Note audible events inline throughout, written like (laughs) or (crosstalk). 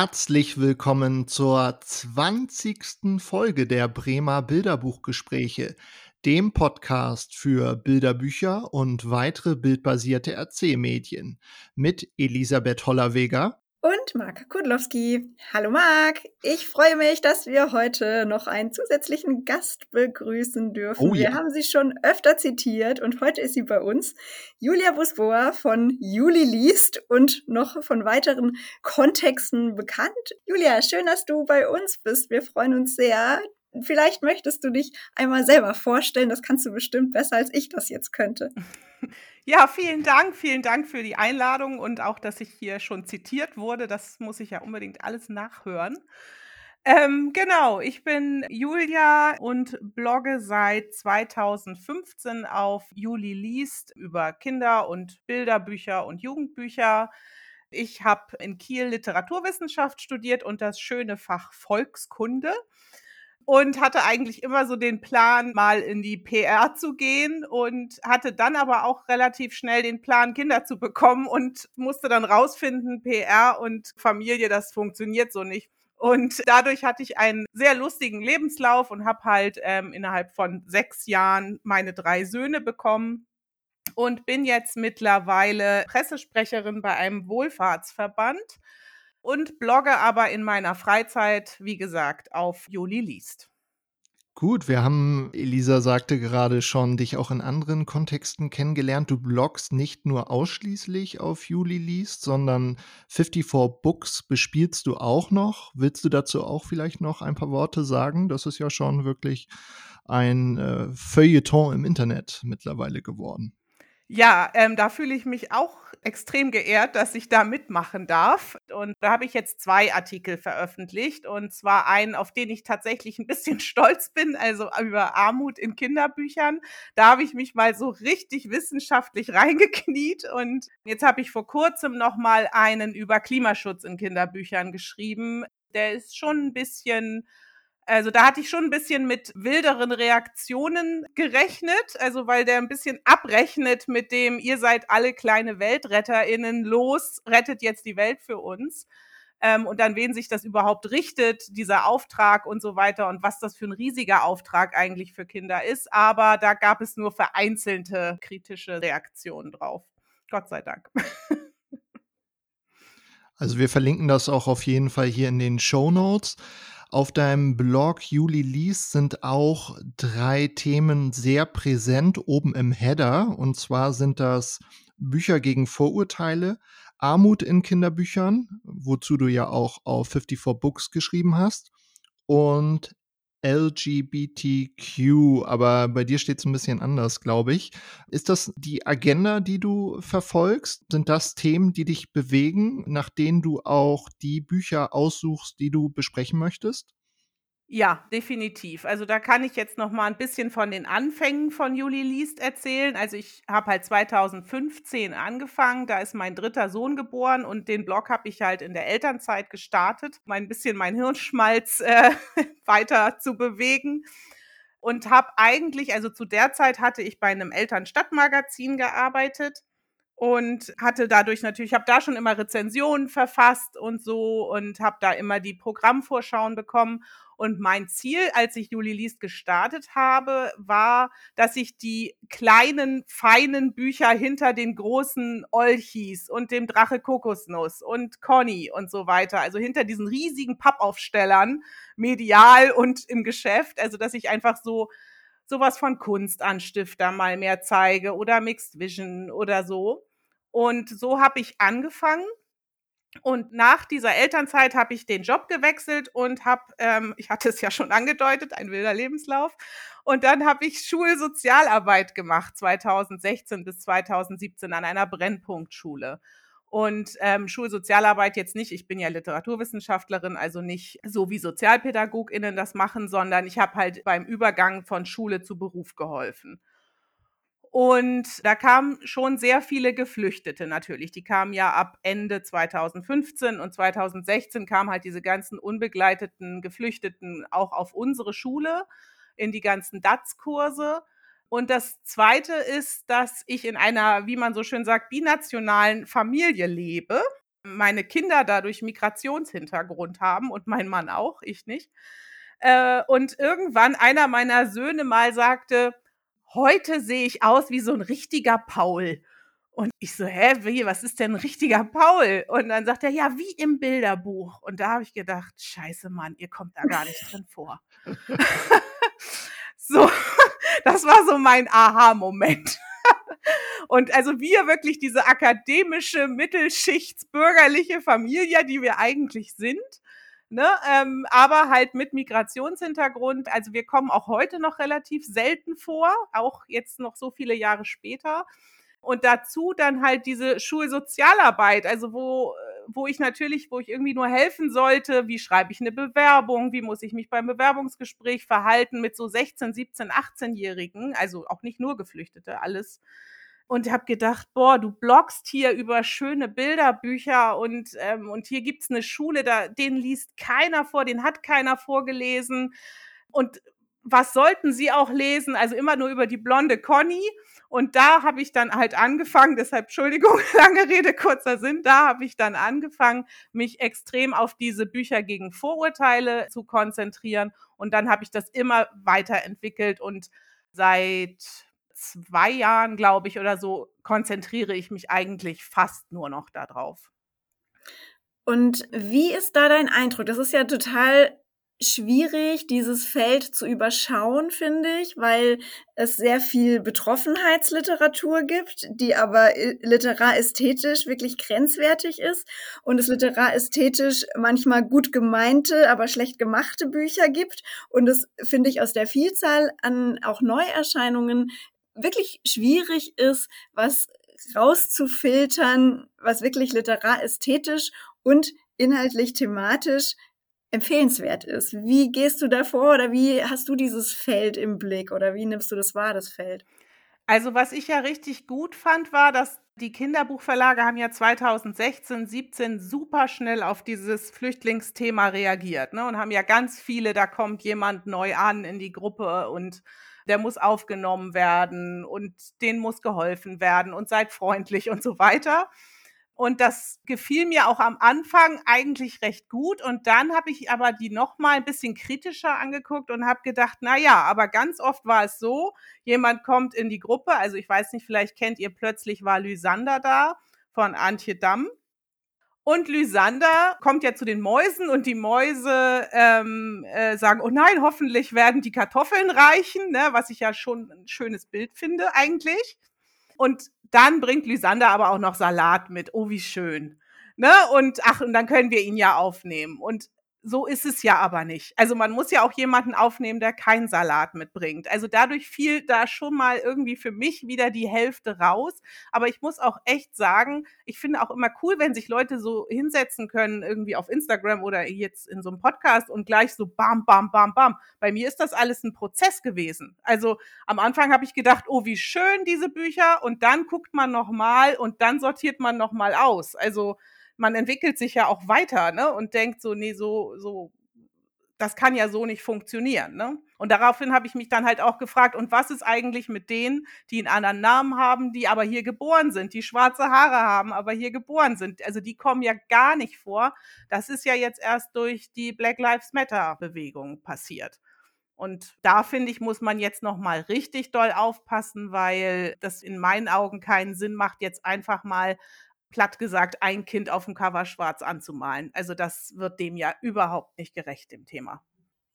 Herzlich willkommen zur 20. Folge der Bremer Bilderbuchgespräche, dem Podcast für Bilderbücher und weitere bildbasierte Erzählmedien mit Elisabeth Hollerweger und Marc Kudlowski. Hallo Marc, ich freue mich, dass wir heute noch einen zusätzlichen Gast begrüßen dürfen. Oh, ja. Wir haben sie schon öfter zitiert und heute ist sie bei uns. Julia Busboa von Juli liest und noch von weiteren Kontexten bekannt. Julia, schön, dass du bei uns bist. Wir freuen uns sehr. Vielleicht möchtest du dich einmal selber vorstellen. Das kannst du bestimmt besser, als ich das jetzt könnte. (laughs) Ja, vielen Dank. Vielen Dank für die Einladung und auch, dass ich hier schon zitiert wurde. Das muss ich ja unbedingt alles nachhören. Ähm, genau, ich bin Julia und blogge seit 2015 auf Juli liest über Kinder- und Bilderbücher und Jugendbücher. Ich habe in Kiel Literaturwissenschaft studiert und das schöne Fach Volkskunde und hatte eigentlich immer so den Plan, mal in die PR zu gehen und hatte dann aber auch relativ schnell den Plan, Kinder zu bekommen und musste dann rausfinden, PR und Familie, das funktioniert so nicht. Und dadurch hatte ich einen sehr lustigen Lebenslauf und habe halt ähm, innerhalb von sechs Jahren meine drei Söhne bekommen und bin jetzt mittlerweile Pressesprecherin bei einem Wohlfahrtsverband und blogge aber in meiner Freizeit, wie gesagt, auf Juli liest. Gut, wir haben, Elisa sagte gerade schon, dich auch in anderen Kontexten kennengelernt. Du bloggst nicht nur ausschließlich auf Juli liest, sondern 54 Books bespielst du auch noch. Willst du dazu auch vielleicht noch ein paar Worte sagen? Das ist ja schon wirklich ein äh, Feuilleton im Internet mittlerweile geworden. Ja, ähm, da fühle ich mich auch extrem geehrt, dass ich da mitmachen darf. Und da habe ich jetzt zwei Artikel veröffentlicht. Und zwar einen, auf den ich tatsächlich ein bisschen (laughs) stolz bin, also über Armut in Kinderbüchern. Da habe ich mich mal so richtig wissenschaftlich (laughs) reingekniet. Und jetzt habe ich vor kurzem noch mal einen über Klimaschutz in Kinderbüchern geschrieben. Der ist schon ein bisschen also da hatte ich schon ein bisschen mit wilderen Reaktionen gerechnet, also weil der ein bisschen abrechnet mit dem, ihr seid alle kleine WeltretterInnen, los, rettet jetzt die Welt für uns. Ähm, und dann wen sich das überhaupt richtet, dieser Auftrag und so weiter und was das für ein riesiger Auftrag eigentlich für Kinder ist. Aber da gab es nur vereinzelte kritische Reaktionen drauf. Gott sei Dank. (laughs) Also wir verlinken das auch auf jeden Fall hier in den Show Notes. Auf deinem Blog Juli liest sind auch drei Themen sehr präsent oben im Header. Und zwar sind das Bücher gegen Vorurteile, Armut in Kinderbüchern, wozu du ja auch auf 54 Books geschrieben hast, und LGBTQ, aber bei dir steht es ein bisschen anders, glaube ich. Ist das die Agenda, die du verfolgst? Sind das Themen, die dich bewegen, nach denen du auch die Bücher aussuchst, die du besprechen möchtest? Ja, definitiv. Also da kann ich jetzt noch mal ein bisschen von den Anfängen von Juli liest erzählen. Also ich habe halt 2015 angefangen, da ist mein dritter Sohn geboren und den Blog habe ich halt in der Elternzeit gestartet, um ein bisschen mein Hirnschmalz äh, (laughs) weiter zu bewegen und habe eigentlich, also zu der Zeit hatte ich bei einem Elternstadtmagazin gearbeitet und hatte dadurch natürlich, ich habe da schon immer Rezensionen verfasst und so und habe da immer die Programmvorschauen bekommen und mein Ziel, als ich Juli liest gestartet habe, war, dass ich die kleinen, feinen Bücher hinter den großen Olchis und dem Drache Kokosnuss und Conny und so weiter, also hinter diesen riesigen Pappaufstellern, medial und im Geschäft, also dass ich einfach so sowas von Kunstanstifter mal mehr zeige oder Mixed Vision oder so. Und so habe ich angefangen und nach dieser Elternzeit habe ich den Job gewechselt und habe, ähm, (laughs) ich hatte es ja schon angedeutet, ein wilder Lebenslauf. Und dann habe ich Schulsozialarbeit gemacht, 2016 bis 2017 an einer Brennpunktschule. Und ähm, Schulsozialarbeit jetzt nicht, ich bin ja Literaturwissenschaftlerin, also nicht so wie SozialpädagogInnen das machen, sondern ich habe halt beim Übergang von Schule zu Beruf geholfen. Und da kamen schon sehr viele Geflüchtete natürlich. Die kamen ja ab Ende 2015 und 2016 kamen halt diese ganzen unbegleiteten Geflüchteten auch auf unsere Schule in die ganzen DATS-Kurse. Und das Zweite ist, dass ich in einer, wie man so schön sagt, binationalen Familie lebe. meine Kinder dadurch Migrationshintergrund haben und mein Mann auch, ich nicht. Äh, und irgendwann einer meiner Söhne mal sagte, heute sehe ich aus wie so ein richtiger Paul. Und ich so, hä, wie, was ist denn ein richtiger Paul? Und dann sagt er, ja, wie im Bilderbuch. Und da habe ich gedacht, scheiße, Mann, ihr kommt da gar nicht drin vor. (laughs) so, (laughs) das war so mein Aha-Moment. (laughs) Und also wir wirklich diese akademische, mittelschichtsbürgerliche Familie, die wir eigentlich sind, Ne, ähm, aber halt mit Migrationshintergrund. Also wir kommen auch heute noch relativ selten vor, auch jetzt noch so viele Jahre später. Und dazu dann halt diese Schulsozialarbeit, also wo, wo ich natürlich, wo ich irgendwie nur helfen sollte, wie schreibe ich eine Bewerbung, wie muss ich mich beim Bewerbungsgespräch verhalten mit so 16, 17, 18-Jährigen, also auch nicht nur Geflüchtete, alles und habe gedacht, boah, du bloggst hier über schöne Bilderbücher und, ähm, und hier gibt's eine Schule, da, den liest keiner vor, den hat keiner vorgelesen. Und was sollten sie auch lesen? Also immer nur über die blonde Conny. Und da habe ich dann halt angefangen, deshalb Entschuldigung, (laughs) lange Rede, kurzer Sinn, da habe ich dann angefangen, mich extrem auf diese Bücher gegen Vorurteile zu konzentrieren. Und dann habe ich das immer weiterentwickelt und seit zwei Jahren, glaube ich, oder so, konzentriere ich mich eigentlich fast nur noch darauf. Und wie ist da dein Eindruck? Das ist ja total schwierig, dieses Feld zu überschauen, finde ich, weil es sehr viel Betroffenheitsliteratur gibt, die aber äh, literästhetisch wirklich grenzwertig ist und es literästhetisch manchmal gut gemeinte, aber schlecht gemachte Bücher gibt und es finde ich aus der Vielzahl an auch Neuerscheinungen wirklich schwierig ist, was rauszufiltern, was wirklich literästhetisch und inhaltlich thematisch empfehlenswert ist. Wie gehst du da vor oder wie hast du dieses Feld im Blick oder wie nimmst du das wahr, das Feld? Also was ich ja richtig gut fand, war, dass die Kinderbuchverlage haben ja 2016, 17 super schnell auf dieses Flüchtlingsthema reagiert ne, und haben ja ganz viele, da kommt jemand neu an in die Gruppe und der muss aufgenommen werden und denen muss geholfen werden und seid freundlich und so weiter. Und das gefiel mir auch am Anfang eigentlich recht gut. Und dann habe ich aber die noch mal ein bisschen kritischer angeguckt und habe gedacht, na ja, aber ganz oft war es so, jemand kommt in die Gruppe, also ich weiß nicht, vielleicht kennt ihr plötzlich war Lysander da von Antje Damm. Und Lysander kommt ja zu den Mäusen und die Mäuse ähm, äh, sagen, oh nein, hoffentlich werden die Kartoffeln reichen, ne, was ich ja schon ein schönes Bild finde eigentlich. Und dann bringt Lysander aber auch noch Salat mit. Oh, wie schön. Ne? Und ach, und dann können wir ihn ja aufnehmen. Und so ist es ja aber nicht. Also man muss ja auch jemanden aufnehmen, der keinen Salat mitbringt. Also dadurch fiel da schon mal irgendwie für mich wieder die Hälfte raus. Aber ich muss auch echt sagen, ich finde auch immer cool, wenn sich Leute so hinsetzen können, irgendwie auf Instagram oder jetzt in so einem Podcast und gleich so bam, bam, bam, bam. Bei mir ist das alles ein Prozess gewesen. Also am Anfang habe ich gedacht, oh, wie schön diese Bücher. Und dann guckt man nochmal und dann sortiert man nochmal aus. Also man entwickelt sich ja auch weiter, ne? Und denkt so, nee, so, so, das kann ja so nicht funktionieren, ne? Und daraufhin habe ich mich dann halt auch gefragt, und was ist eigentlich mit denen, die einen anderen Namen haben, die aber hier geboren sind, die schwarze Haare haben, aber hier geboren sind? Also die kommen ja gar nicht vor. Das ist ja jetzt erst durch die Black Lives Matter Bewegung passiert. Und da finde ich, muss man jetzt noch mal richtig doll aufpassen, weil das in meinen Augen keinen Sinn macht, jetzt einfach mal platt gesagt, ein Kind auf dem Cover schwarz anzumalen. Also das wird dem ja überhaupt nicht gerecht, dem Thema.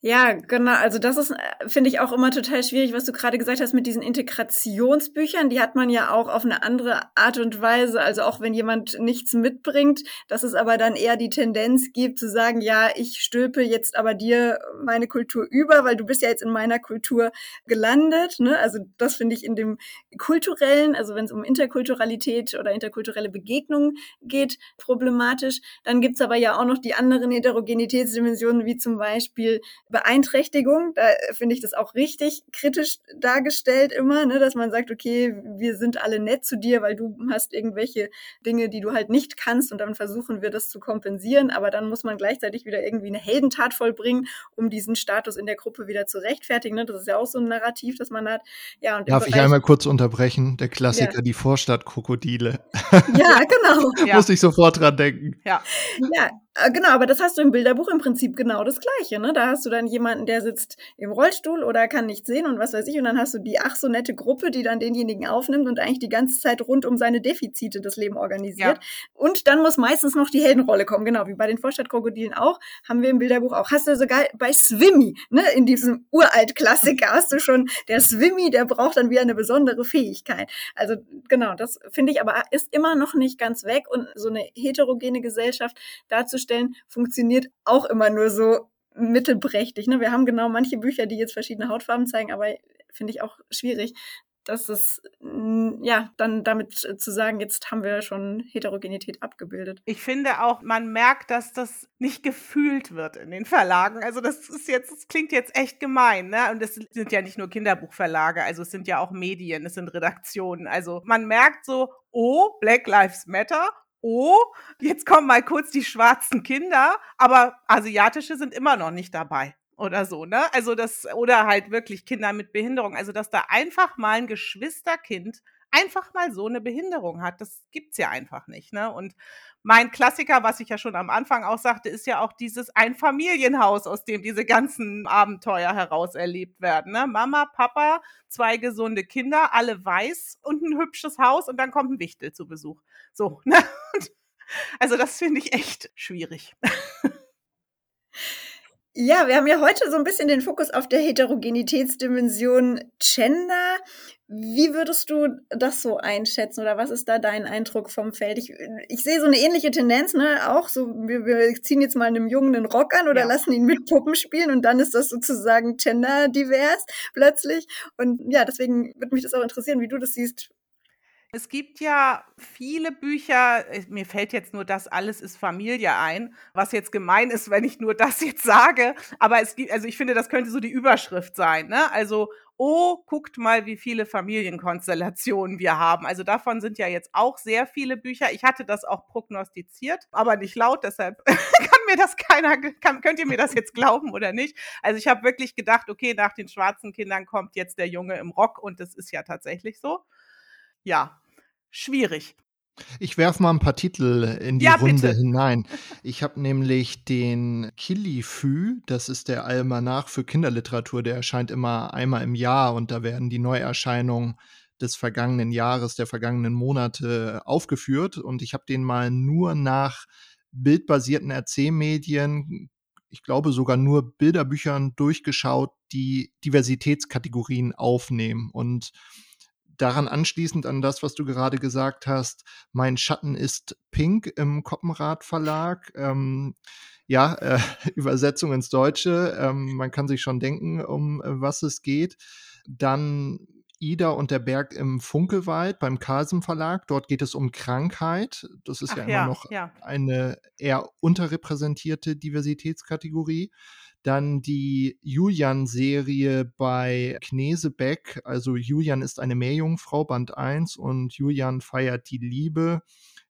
Ja, genau. Also das ist, äh, finde ich, auch immer total schwierig, was du gerade gesagt hast mit diesen Integrationsbüchern. Die hat man ja auch auf eine andere Art und Weise. Also auch wenn jemand nichts mitbringt, dass es aber dann eher die Tendenz gibt zu sagen, ja, ich stülpe jetzt aber dir meine Kultur über, weil du bist ja jetzt in meiner Kultur gelandet. Ne? Also das finde ich in dem kulturellen, also wenn es um Interkulturalität oder interkulturelle Begegnungen geht, problematisch. Dann gibt's aber ja auch noch die anderen Heterogenitätsdimensionen, wie zum Beispiel Beeinträchtigung. Da finde ich das auch richtig kritisch dargestellt immer, ne, dass man sagt, okay, wir sind alle nett zu dir, weil du hast irgendwelche Dinge, die du halt nicht kannst und dann versuchen wir das zu kompensieren, aber dann muss man gleichzeitig wieder irgendwie eine Heldentat vollbringen, um diesen Status in der Gruppe wieder zu rechtfertigen. Ne? Das ist ja auch so ein Narrativ, das man hat. Ja, und Darf ich einmal kurz unterbrechen? Der Klassiker, ja. die Vorstadtkrokodile. Ja, genau. (laughs) Ja. Muss ich sofort dran denken. Ja. Ja, äh, genau, aber das hast du im Bilderbuch im Prinzip genau das Gleiche. Ne? Da hast du dann jemanden, der sitzt im Rollstuhl oder kann nicht sehen und was weiß ich. Und dann hast du die ach so nette Gruppe, die dann denjenigen aufnimmt und eigentlich die ganze Zeit rund um seine Defizite das Leben organisiert. Ja. Und dann muss meistens noch die Heldenrolle kommen. Genau, wie bei den Vorstadtkrokodilen auch, haben wir im Bilderbuch auch. Hast du sogar bei Swimmy, ne, in diesem uralt Klassiker, hast du schon, der Swimmy, der braucht dann wieder eine besondere Fähigkeit. Also genau, das finde ich aber ist immer noch nicht ganz weg und so eine heterogene Gesellschaft dazu herzustellen, funktioniert auch immer nur so mittelprächtig. Ne? Wir haben genau manche Bücher, die jetzt verschiedene Hautfarben zeigen, aber finde ich auch schwierig, dass es ja dann damit zu sagen, jetzt haben wir schon Heterogenität abgebildet. Ich finde auch, man merkt, dass das nicht gefühlt wird in den Verlagen. Also das ist jetzt, das klingt jetzt echt gemein, ne? Und es sind ja nicht nur Kinderbuchverlage, also es sind ja auch Medien, es sind Redaktionen. Also man merkt so, oh, Black Lives Matter oh, jetzt kommen mal kurz die schwarzen Kinder, aber asiatische sind immer noch nicht dabei oder so, ne? Also das oder halt wirklich Kinder mit Behinderung, also dass da einfach mal ein Geschwisterkind einfach mal so eine Behinderung hat, das gibt's ja einfach nicht, ne? Und mein Klassiker, was ich ja schon am Anfang auch sagte, ist ja auch dieses Einfamilienhaus, aus dem diese ganzen Abenteuer heraus erlebt werden. Ne? Mama, Papa, zwei gesunde Kinder, alle weiß und ein hübsches Haus und dann kommt ein Wichtel zu Besuch. So, (laughs) ne? Also das finde ich echt schwierig. (laughs) Ja, wir haben ja heute so ein bisschen den Fokus auf der Heterogenitätsdimension Gender. Wie würdest du das so einschätzen oder was ist da dein Eindruck vom Feld? Ich, ich sehe so eine ähnliche Tendenz, ne? Auch so, wir, wir ziehen jetzt mal einem Jungen einen Rock an oder ja. lassen ihn mit Puppen spielen und dann ist das sozusagen genderdivers plötzlich. Und ja, deswegen würde mich das auch interessieren, wie du das siehst. Es gibt ja viele Bücher, äh, mir fällt jetzt nur das alles ist Familie ein, was jetzt gemein ist, wenn ich nur das jetzt sage, aber es gibt, also ich finde, das könnte so die Überschrift sein, ne? Also, oh, guckt mal, wie viele Familienkonstellationen wir haben. Also davon sind ja jetzt auch sehr viele Bücher. Ich hatte das auch prognostiziert, aber nicht laut, deshalb (laughs) kann mir das keiner, kann, könnt ihr mir das jetzt glauben oder nicht? Also ich habe wirklich gedacht, okay, nach den schwarzen Kindern kommt jetzt der Junge im Rock und das ist ja tatsächlich so. Ja, schwierig. Ich werfe mal ein paar Titel in die ja, Runde bitte. hinein. (laughs) Ich habe nämlich den Killifü, das ist der Almanach für Kinderliteratur, der erscheint immer einmal im Jahr und da werden die Neuerscheinungen des vergangenen Jahres, der vergangenen Monate aufgeführt und ich habe den mal nur nach bildbasierten Erzählmedien, ich glaube sogar nur Bilderbüchern durchgeschaut, die Diversitätskategorien aufnehmen und daran anschließend an das, was du gerade gesagt hast, mein Schatten ist pink im Koppenrad Verlag. Ähm, ja, äh, (laughs) Übersetzung ins Deutsche. Ähm, man kann sich schon denken, um äh, was es geht. Dann Ida und der Berg im Funkelwald beim Kasem Verlag. Dort geht es um Krankheit. Das ist Ach, ja immer ja, noch ja. eine eher unterrepräsentierte Diversitätskategorie. Dann die Julian-Serie bei Knesebeck. Also Julian ist eine Meerjungfrau, Band 1 und Julian feiert die Liebe.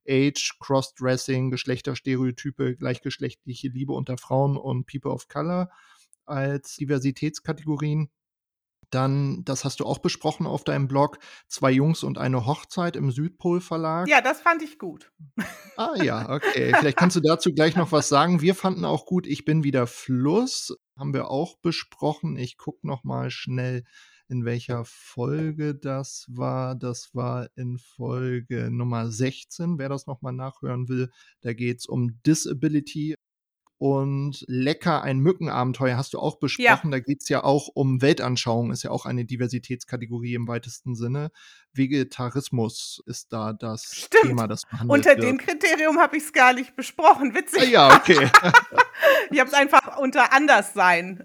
Age, Crossdressing, Geschlechterstereotype, gleichgeschlechtliche Liebe unter Frauen und People of Color als Diversitätskategorien. Dann, das hast du auch besprochen auf deinem Blog, zwei Jungs und eine Hochzeit im Südpol Verlag. Ja, das fand ich gut. Ah ja, okay. (laughs) Vielleicht kannst du dazu gleich noch was sagen. Wir fanden auch gut, ich bin wieder Fluss. Haben wir auch besprochen. Ich gucke noch mal schnell, in welcher Folge das war. Das war in Folge Nummer 16. Wer das noch mal nachhören will, da geht es um Disability und Lecker, ein Mückenabenteuer hast du auch besprochen. Ja. Da geht es ja auch um Weltanschauung, ist ja auch eine Diversitätskategorie im weitesten Sinne. Vegetarismus ist da das Stimmt. Thema, das behandelt Unter wird. dem Kriterium habe ich es gar nicht besprochen. Witzig. Ja, okay. (laughs) ich habe es einfach unter Anderssein.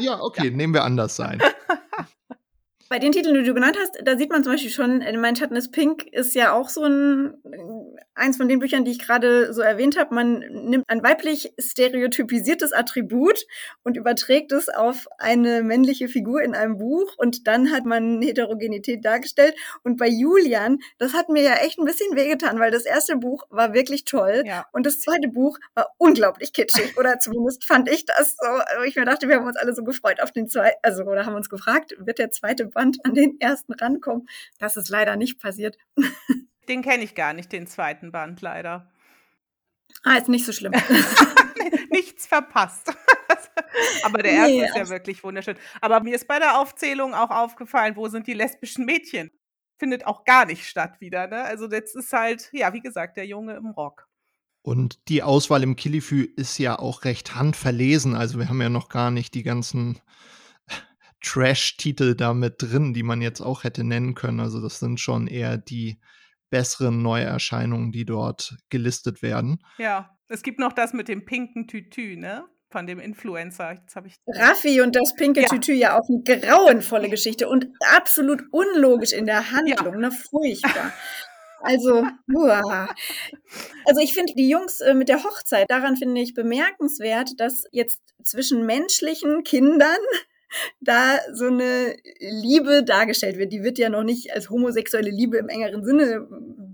ja, (laughs) okay, ja. nehmen wir Anderssein. Bei den Titeln, die du genannt hast, da sieht man zum Beispiel schon, äh, Mein Schatten ist Pink ist ja auch so ein, eins von den Büchern, die ich gerade so erwähnt habe. Man nimmt ein weiblich stereotypisiertes Attribut und überträgt es auf eine männliche Figur in einem Buch und dann hat man Heterogenität dargestellt. Und bei Julian, das hat mir ja echt ein bisschen wehgetan, weil das erste Buch war wirklich toll ja. und das zweite Buch war unglaublich kitschig oder zumindest fand ich das so. Ich mir dachte, wir haben uns alle so gefreut auf den zweiten, also oder haben uns gefragt, wird der zweite Band Band an den ersten rankommen. Das ist leider nicht passiert. (laughs) Den kenne ich gar nicht, den zweiten Band leider. Ah, ist nicht so schlimm. (laughs) Nichts verpasst. (laughs) Aber der erste nee, ist ja wirklich wunderschön. Aber mir ist bei der Aufzählung auch aufgefallen, wo sind die lesbischen Mädchen? Findet auch gar nicht statt wieder. Ne? Also jetzt ist halt, ja, wie gesagt, der Junge im Rock. Und die Auswahl im Killifü ist ja auch recht handverlesen. Also wir haben ja noch gar nicht die ganzen Trash-Titel da mit drin, die man jetzt auch hätte nennen können. Also das sind schon eher die besseren Neuerscheinungen, die dort gelistet werden. Ja, es gibt noch das mit dem pinken Tütü, ne? Von dem Influencer. Jetzt ich Raffi und das pinke ja. Tütü ja auch eine grauenvolle Geschichte und absolut unlogisch in der Handlung, ja. ne? Furchtbar. Also, uah. also ich finde die Jungs äh, mit der Hochzeit, daran finde ich bemerkenswert, dass jetzt zwischen menschlichen Kindern da so eine Liebe dargestellt wird. Die wird ja noch nicht als homosexuelle Liebe im engeren Sinne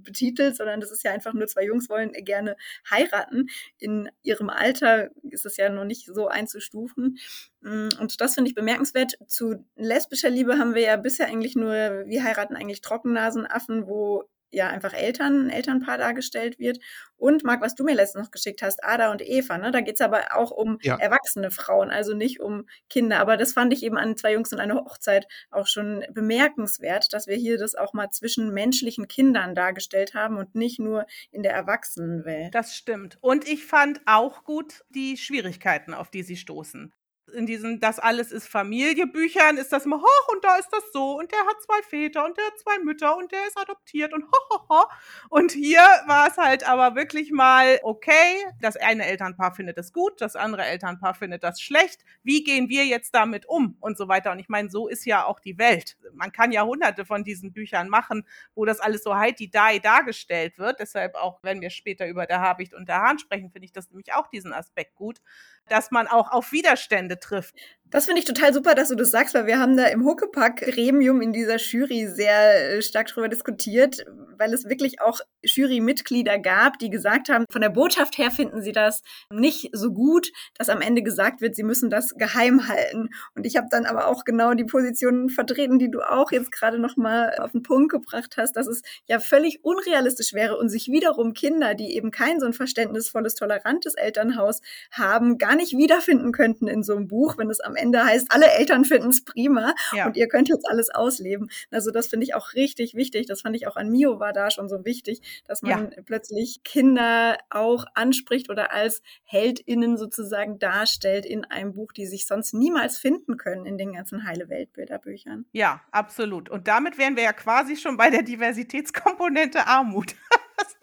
betitelt, sondern das ist ja einfach nur zwei Jungs wollen gerne heiraten. In ihrem Alter ist es ja noch nicht so einzustufen. Mm, und das finde ich bemerkenswert. Zu lesbischer Liebe haben wir ja bisher eigentlich nur, wir heiraten eigentlich Trockennasenaffen, wo ja einfach Eltern, ein Elternpaar dargestellt wird. Und Marc, was du mir letztens noch geschickt hast, Ada und Eva, ne? da geht's aber auch um ja. erwachsene Frauen, also nicht um Kinder. Aber das fand ich eben an zwei Jungs und einer Hochzeit auch schon bemerkenswert, dass wir hier das auch mal zwischen menschlichen Kindern dargestellt haben und nicht nur in der Erwachsenenwelt. Das stimmt. Und ich fand auch gut die Schwierigkeiten, auf die sie stoßen in diesen Das alles ist Familie-Büchern ist das immer, hoch und da ist das so und der hat zwei Väter und der hat zwei Mütter und der ist adoptiert und hohoho. Und hier war es halt aber wirklich mal, okay, das eine Elternpaar findet es gut, das andere Elternpaar findet das schlecht. Wie gehen wir jetzt damit um und so weiter? Und ich meine, so ist ja auch die Welt. Man kann ja hunderte von diesen Büchern machen, wo das alles so heidi-dai dargestellt wird. Deshalb auch, wenn wir später über der Habicht und der Hahn sprechen, finde ich das nämlich auch diesen Aspekt gut, dass man auch auf Widerstände trifft. Das finde ich total super, dass du das sagst, weil wir haben da im Huckepack-Gremium in dieser Jury sehr äh, stark drüber diskutiert, weil es wirklich auch Jurymitglieder gab, die gesagt haben, von der Botschaft her finden sie das nicht so gut, dass am Ende gesagt wird, sie müssen das geheim halten. Und ich habe dann aber auch genau die Positionen vertreten, die du auch jetzt gerade noch mal auf den Punkt gebracht hast, dass es ja völlig unrealistisch wäre und sich wiederum Kinder, die eben kein so ein verständnisvolles, tolerantes Elternhaus haben, gar nicht wiederfinden könnten in so einem Buch, wenn es am Ende heißt, alle Eltern finden es prima ja. und ihr könnt jetzt alles ausleben. Also das finde ich auch richtig wichtig. Das fand ich auch an Mio war da schon so wichtig, dass man ja. plötzlich Kinder auch anspricht oder als HeldInnen sozusagen darstellt in einem Buch, die sich sonst niemals finden können in den ganzen Heile Weltbilderbüchern. Ja, absolut. Und damit wären wir ja quasi schon bei der Diversitätskomponente Armut. (laughs) das,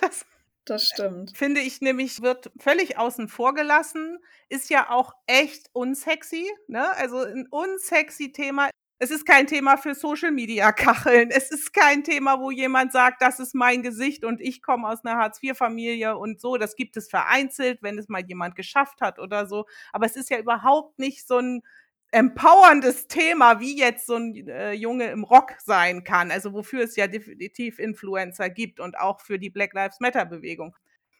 das stimmt. Finde ich nämlich, wird völlig außen vor gelassen, ist ja auch echt unsexy, ne? Also ein unsexy Thema. Es ist kein Thema für Social Media Kacheln. Es ist kein Thema, wo jemand sagt, das ist mein Gesicht und ich komme aus einer Hartz-IV-Familie und so. Das gibt es vereinzelt, wenn es mal jemand geschafft hat oder so. Aber es ist ja überhaupt nicht so ein empowerndes Thema, wie jetzt so ein äh, Junge im Rock sein kann. Also wofür es ja definitiv Influencer gibt und auch für die Black Lives Matter Bewegung.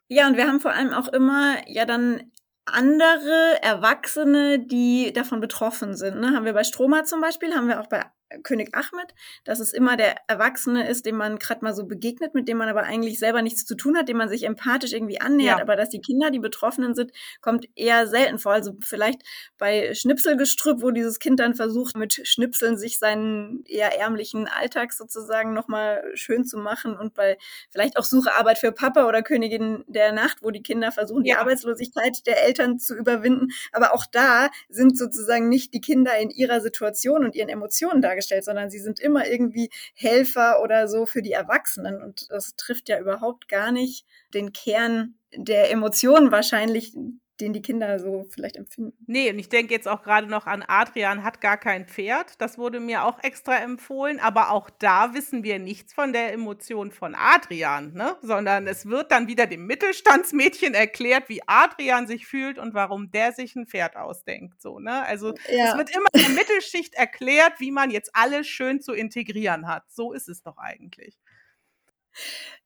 Ja, und wir haben vor allem auch immer ja dann andere Erwachsene, die davon betroffen sind. Ne? Haben wir bei Stroma zum Beispiel, haben wir auch bei König Ahmed, dass es immer der Erwachsene ist, dem man gerade mal so begegnet, mit dem man aber eigentlich selber nichts zu tun hat, dem man sich empathisch irgendwie annähert. Ja. Aber dass die Kinder, die Betroffenen sind, kommt eher selten vor. Also vielleicht bei Schnipselgestrüpp, wo dieses Kind dann versucht, mit Schnipseln sich seinen eher ärmlichen Alltag sozusagen nochmal schön zu machen und bei vielleicht auch Suchearbeit für Papa oder Königin der Nacht, wo die Kinder versuchen, ja. die Arbeitslosigkeit der Eltern zu überwinden. Aber auch da sind sozusagen nicht die Kinder in ihrer Situation und ihren Emotionen dargestellt dargestellt, sondern sie sind immer irgendwie Helfer oder so für die Erwachsenen. Und das trifft ja überhaupt gar nicht den Kern der Emotionen wahrscheinlich, den die Kinder so vielleicht empfinden. Nee, und ich denke jetzt auch gerade noch an Adrian hat gar kein Pferd. Das wurde mir auch extra empfohlen. Aber auch da wissen wir nichts von der Emotion von Adrian, ne? Sondern es wird dann wieder dem Mittelstandsmädchen erklärt, wie Adrian sich fühlt und warum der sich ein Pferd ausdenkt. So, ne? Also ja. es wird immer der Mittelschicht erklärt, wie man jetzt alles schön zu integrieren hat. So ist es doch eigentlich.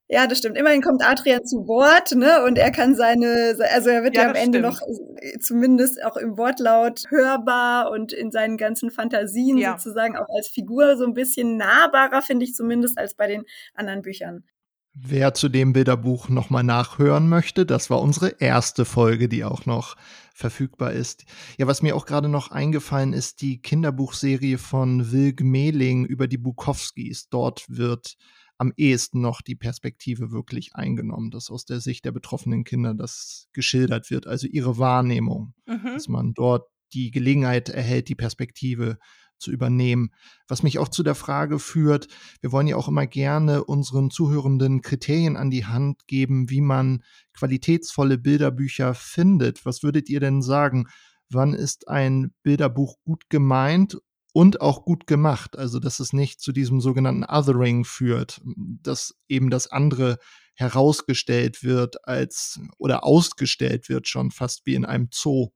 Ja, das stimmt. Immerhin kommt Adrian zu Wort, ne? Und er kann seine, also er wird ja, ja am Ende stimmt. noch äh, zumindest auch im Wortlaut hörbar und in seinen ganzen Fantasien ja. sozusagen auch als Figur so ein bisschen nahbarer, finde ich zumindest, als bei den anderen Büchern. Wer zu dem Bilderbuch nochmal nachhören möchte, das war unsere erste Folge, die auch noch verfügbar ist. Ja, was mir auch gerade noch eingefallen ist, die Kinderbuchserie von Wilg Mehling über die Bukowskis. Dort wird am ehesten noch die Perspektive wirklich eingenommen, dass aus der Sicht der betroffenen Kinder das geschildert wird, also ihre Wahrnehmung, mhm. dass man dort die Gelegenheit erhält, die Perspektive zu übernehmen. Was mich auch zu der Frage führt, wir wollen ja auch immer gerne unseren Zuhörenden Kriterien an die Hand geben, wie man qualitätsvolle Bilderbücher findet. Was würdet ihr denn sagen? Wann ist ein Bilderbuch gut gemeint und auch gut gemacht. Also, dass es nicht zu diesem sogenannten Othering führt, dass eben das andere herausgestellt wird als oder ausgestellt wird, schon fast wie in einem Zoo.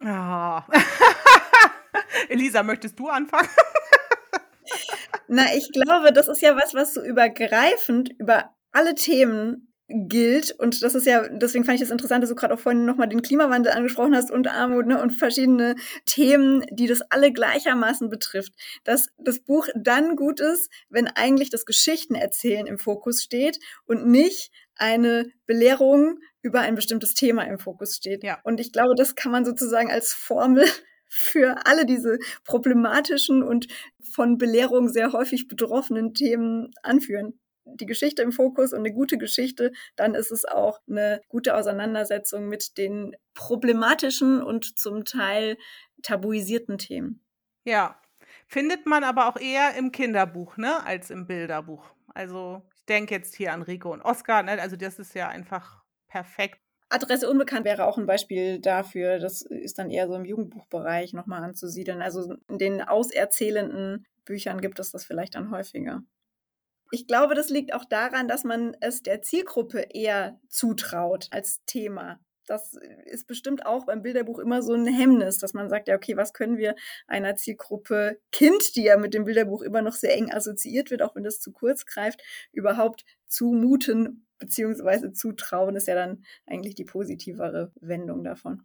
Oh. (laughs) Elisa, möchtest du anfangen? Na, ich glaube, das ist ja was, was so übergreifend über alle Themen gilt. Und das ist ja, deswegen fand ich das interessant, dass du gerade auch vorhin nochmal den Klimawandel angesprochen hast und Armut ne, und verschiedene Themen, die das alle gleichermaßen betrifft. Dass das Buch dann gut ist, wenn eigentlich das Geschichtenerzählen im Fokus steht und nicht eine Belehrung über ein bestimmtes Thema im Fokus steht. Ja. Und ich glaube, das kann man sozusagen als Formel (laughs) für alle diese problematischen und von Belehrung sehr häufig betroffenen Themen anführen die Geschichte im Fokus und eine gute Geschichte, dann ist es auch eine gute Auseinandersetzung mit den problematischen und zum Teil tabuisierten Themen. Ja, findet man aber auch eher im Kinderbuch, ne, als im Bilderbuch. Also ich denke jetzt hier an Rico und Oskar, ne? also das ist ja einfach perfekt. Adresse Unbekannt wäre auch ein Beispiel dafür. Das ist dann eher so im Jugendbuchbereich nochmal anzusiedeln. Also in den auserzählenden Büchern gibt es das vielleicht dann häufiger. Ich glaube, das liegt auch daran, dass man es der Zielgruppe eher zutraut als Thema. Das ist bestimmt auch beim Bilderbuch immer so ein Hemmnis, dass man sagt, ja, okay, was können wir einer Zielgruppe Kind, die ja mit dem Bilderbuch immer noch sehr eng assoziiert wird, auch wenn das zu kurz greift, überhaupt zumuten beziehungsweise zutrauen, ist ja dann eigentlich die positivere Wendung davon.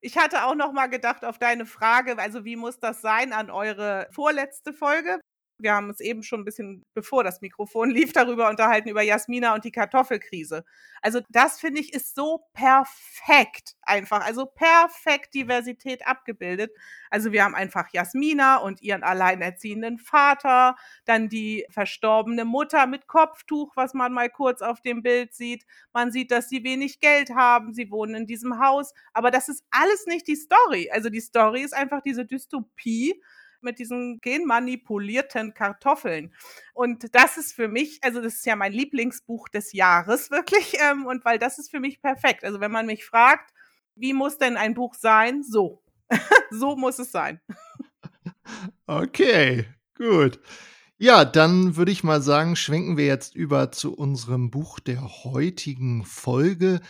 Ich hatte auch noch mal gedacht auf deine Frage, also wie muss das sein an eure vorletzte Folge? Wir haben uns eben schon ein bisschen, bevor das Mikrofon lief, darüber unterhalten, über Jasmina und die Kartoffelkrise. Also das finde ich ist so perfekt einfach, also perfekt Diversität abgebildet. Also wir haben einfach Jasmina und ihren alleinerziehenden Vater, dann die verstorbene Mutter mit Kopftuch, was man mal kurz auf dem Bild sieht. Man sieht, dass sie wenig Geld haben, sie wohnen in diesem Haus, aber das ist alles nicht die Story. Also die Story ist einfach diese Dystopie mit diesen genmanipulierten Kartoffeln. Und das ist für mich, also das ist ja mein Lieblingsbuch des Jahres (laughs) wirklich, ähm, und weil das ist für mich perfekt. Also wenn man mich fragt, wie muss denn ein Buch sein? So. (laughs) so muss es sein. Okay, gut. Ja, dann würde ich mal sagen, schwenken wir jetzt über zu unserem Buch der heutigen Folge,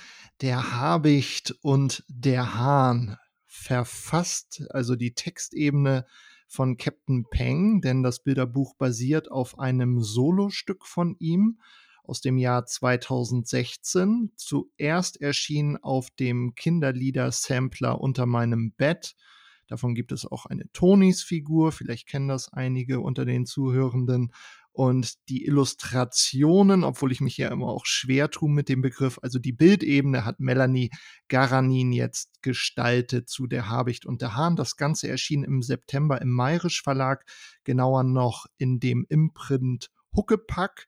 Der Habicht und der Hahn. Verfasst, also die Textebene von Captain Peng, denn das Bilderbuch basiert auf einem Solostück von ihm aus dem Jahr 2016. Zuerst erschien auf dem Kinderlieder-Sampler unter meinem Bett. Davon gibt es auch eine Tonis-Figur, vielleicht kennen das einige unter den Zuhörenden. Und die Illustrationen, obwohl ich mich ja immer auch schwer tue mit dem Begriff, also die Bildebene hat Melanie Garanin jetzt gestaltet zu Der Habicht und der Hahn. Das Ganze erschien im September im Mayrisch Verlag, genauer noch in dem Imprint Huckepack.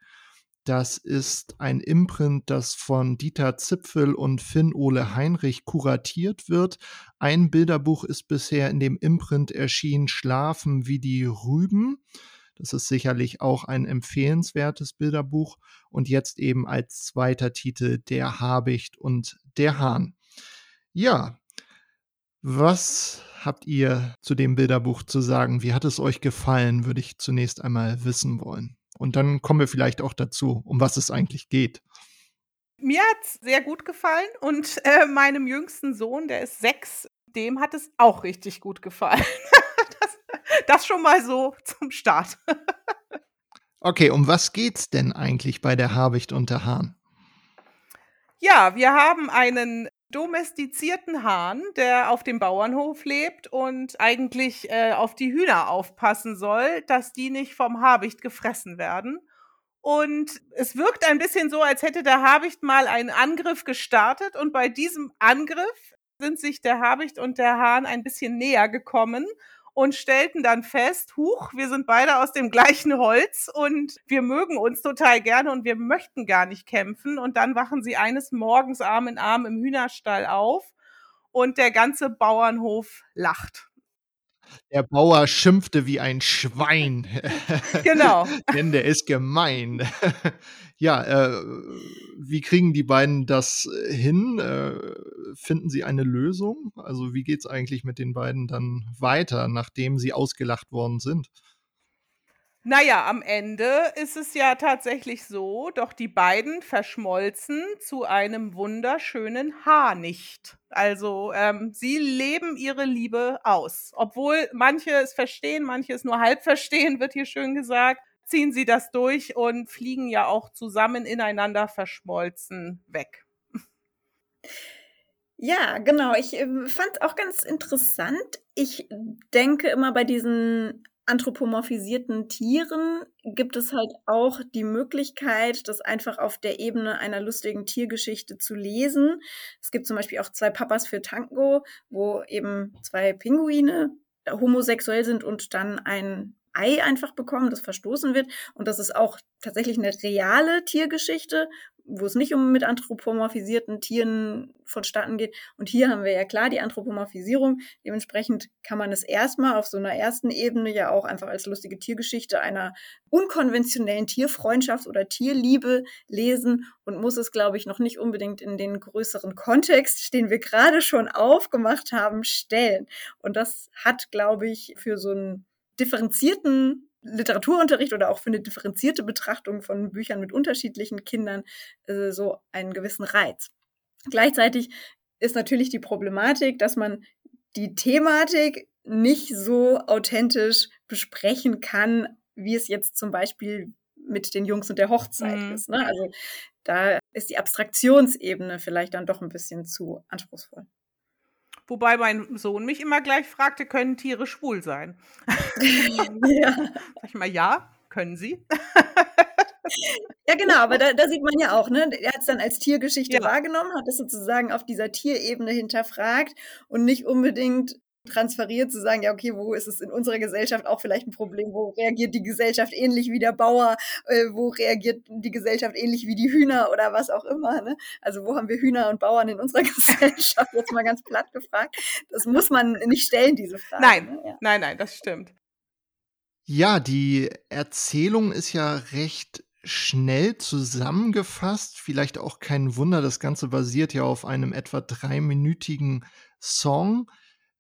Das ist ein Imprint, das von Dieter Zipfel und Finn-Ole Heinrich kuratiert wird. Ein Bilderbuch ist bisher in dem Imprint erschienen, Schlafen wie die Rüben. Das ist sicherlich auch ein empfehlenswertes Bilderbuch. Und jetzt eben als zweiter Titel Der Habicht und der Hahn. Ja, was habt ihr zu dem Bilderbuch zu sagen? Wie hat es euch gefallen, würde ich zunächst einmal wissen wollen. Und dann kommen wir vielleicht auch dazu, um was es eigentlich geht. Mir hat es sehr gut gefallen und äh, meinem jüngsten Sohn, der ist sechs, dem hat es auch richtig gut gefallen. (laughs) das schon mal so zum Start. Okay, um was geht's denn eigentlich bei der Habicht und der Hahn? Ja, wir haben einen domestizierten Hahn, der auf dem Bauernhof lebt und eigentlich äh, auf die Hühner aufpassen soll, dass die nicht vom Habicht gefressen werden. Und es wirkt ein bisschen so, als hätte der Habicht mal einen Angriff gestartet und bei diesem Angriff sind sich der Habicht und der Hahn ein bisschen näher gekommen und stellten dann fest, huch, wir sind beide aus dem gleichen Holz und wir mögen uns total gerne und wir möchten gar nicht kämpfen. Und dann wachen sie eines Morgens Arm in Arm im Hühnerstall auf und der ganze Bauernhof lacht. Der Bauer schimpfte wie ein Schwein. Genau. (laughs) Denn der ist gemein. Ja, äh, wie kriegen die beiden das äh, hin? Äh, finden sie eine Lösung? Also, wie geht es eigentlich mit den beiden dann weiter, nachdem sie ausgelacht worden sind? Na ja, am Ende ist es ja tatsächlich so, doch die beiden verschmolzen zu einem wunderschönen Haarnicht. Also, ähm, sie leben ihre Liebe aus. Obwohl manche es verstehen, manche es nur halb verstehen, wird hier schön gesagt, ziehen sie das durch und fliegen ja auch zusammen ineinander verschmolzen weg. Ja, genau. Ich äh, fand auch ganz interessant. Ich denke immer bei diesen anthropomorphisierten Tieren gibt es halt auch die Möglichkeit, das einfach auf der Ebene einer lustigen Tiergeschichte zu lesen. Es gibt zum Beispiel auch zwei Papas für Tango, wo eben zwei Pinguine homosexuell sind und dann ein Ei einfach bekommen, das verstoßen wird. Und das ist auch tatsächlich eine reale Tiergeschichte, wo es nicht um mit anthropomorphisierten Tieren vonstatten geht. Und hier haben wir ja klar die Anthropomorphisierung. Dementsprechend kann man es erstmal auf so einer ersten Ebene ja auch einfach als lustige Tiergeschichte einer unkonventionellen Tierfreundschaft oder Tierliebe lesen und muss es, glaube ich, noch nicht unbedingt in den größeren Kontext, den wir gerade schon aufgemacht haben, stellen. Und das hat, glaube ich, für so einen differenzierten Literaturunterricht oder auch für eine differenzierte Betrachtung von Büchern mit unterschiedlichen Kindern äh, so einen gewissen Reiz. Gleichzeitig ist natürlich die Problematik, dass man die Thematik nicht so authentisch besprechen kann, wie es jetzt zum Beispiel mit den Jungs und der Hochzeit mhm. ist. Ne? Also da ist die Abstraktionsebene vielleicht dann doch ein bisschen zu anspruchsvoll. Wobei mein Sohn mich immer gleich fragte, können Tiere schwul sein? (laughs) ja. Sag ich mal, ja, können sie. Ja, genau, aber da, da, sieht man ja auch, ne? Er hat es dann als Tiergeschichte ja. wahrgenommen, hat es sozusagen auf dieser Tierebene hinterfragt und nicht unbedingt transferiert, zu sagen, ja, okay, wo ist es in unserer Gesellschaft auch vielleicht ein Problem? Wo reagiert die Gesellschaft ähnlich wie der Bauer? Äh, wo reagiert die Gesellschaft ähnlich wie die Hühner oder was auch immer? Ne? Also wo haben wir Hühner und Bauern in unserer (laughs) Gesellschaft? Jetzt mal ganz platt gefragt. Das muss man nicht stellen, diese Frage. Nein, ne? ja. nein, nein, das stimmt. Ja, die Erzählung ist ja recht schnell zusammengefasst. Vielleicht auch kein Wunder, das Ganze basiert ja auf einem etwa dreiminütigen Song.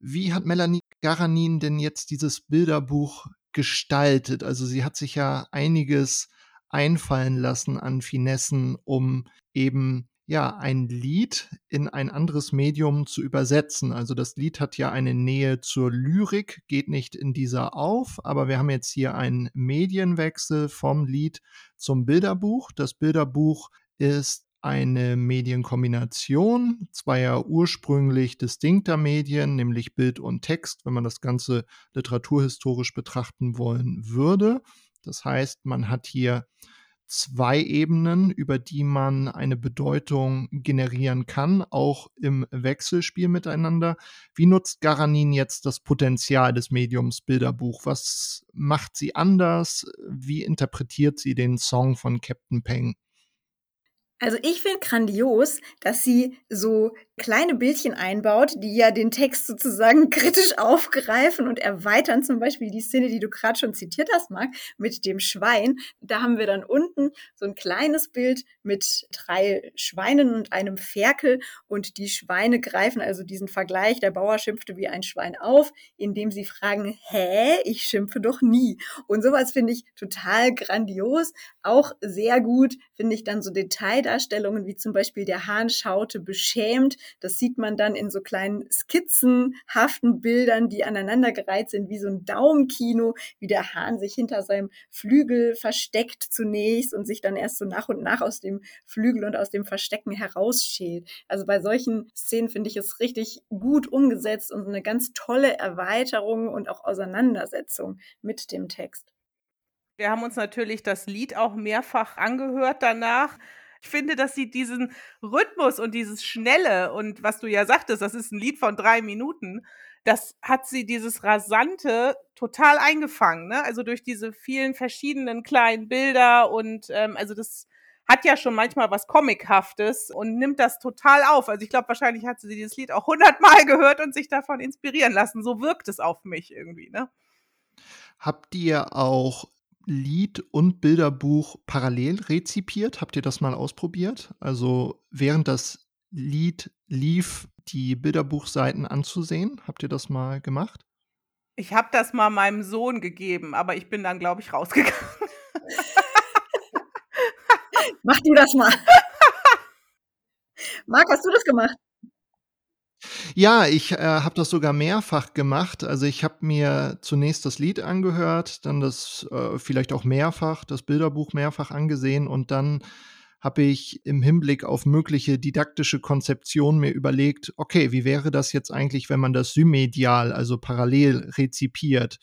Wie hat Melanie Garanin denn jetzt dieses Bilderbuch gestaltet? Also sie hat sich ja einiges einfallen lassen an Finessen, um eben ja ein Lied in ein anderes Medium zu übersetzen. Also das Lied hat ja eine Nähe zur Lyrik, geht nicht in dieser auf, aber wir haben jetzt hier einen Medienwechsel vom Lied zum Bilderbuch. Das Bilderbuch ist eine Medienkombination zweier ursprünglich distinkter Medien, nämlich Bild und Text, wenn man das Ganze literaturhistorisch betrachten wollen würde. Das heißt, man hat hier zwei Ebenen, über die man eine Bedeutung generieren kann, auch im Wechselspiel miteinander. Wie nutzt Garanin jetzt das Potenzial des Mediums Bilderbuch? Was macht sie anders? Wie interpretiert sie den Song von Captain Peng? Also ich finde grandios, dass sie so kleine Bildchen einbaut, die ja den Text sozusagen (laughs) kritisch aufgreifen und erweitern. Zum Beispiel die Szene, die du gerade schon zitiert hast, Marc, mit dem Schwein. Da haben wir dann unten so ein kleines Bild mit drei Schweinen und einem Ferkel und die Schweine greifen also diesen Vergleich. Der Bauer schimpfte wie ein Schwein auf, indem sie fragen, hä, ich schimpfe doch nie. Und sowas finde ich total grandios. Auch sehr gut finde ich dann so Detail Darstellungen wie zum Beispiel der Hahn schaute beschämt Das sieht man dann in so kleinen skizzenhaften Bildern, die aneinandergereiht sind, wie so ein Daumenkino, wie der Hahn sich hinter seinem Flügel versteckt zunächst und sich dann erst so nach und nach aus dem Flügel und aus dem Verstecken herausschält. Also bei solchen Szenen finde ich es richtig gut umgesetzt und eine ganz tolle Erweiterung und auch Auseinandersetzung mit dem Text. Wir haben uns natürlich das Lied auch mehrfach angehört danach. Ich finde, dass sie diesen Rhythmus und dieses Schnelle und was du ja sagtest, das ist ein Lied von drei Minuten, das hat sie dieses Rasante total eingefangen. Ne? Also durch diese vielen verschiedenen kleinen Bilder und ähm, also das hat ja schon manchmal was Comichaftes und nimmt das total auf. Also ich glaube, wahrscheinlich hat sie dieses Lied auch hundertmal gehört und sich davon inspirieren lassen. So wirkt es auf mich irgendwie. Ne? Habt ihr auch Lied und Bilderbuch parallel rezipiert? Habt ihr das mal ausprobiert? Also während das Lied lief, die Bilderbuchseiten anzusehen? Habt ihr das mal gemacht? Ich habe das mal meinem Sohn gegeben, aber ich bin dann, glaube ich, rausgegangen. (laughs) Mach du das mal. Marc, hast du das gemacht? Ja, ich äh, habe das sogar mehrfach gemacht. Also ich habe mir zunächst das Lied angehört, dann das äh, vielleicht auch mehrfach, das Bilderbuch mehrfach angesehen und dann habe ich im Hinblick auf mögliche didaktische Konzeption mir überlegt, okay, wie wäre das jetzt eigentlich, wenn man das symedial, also parallel rezipiert?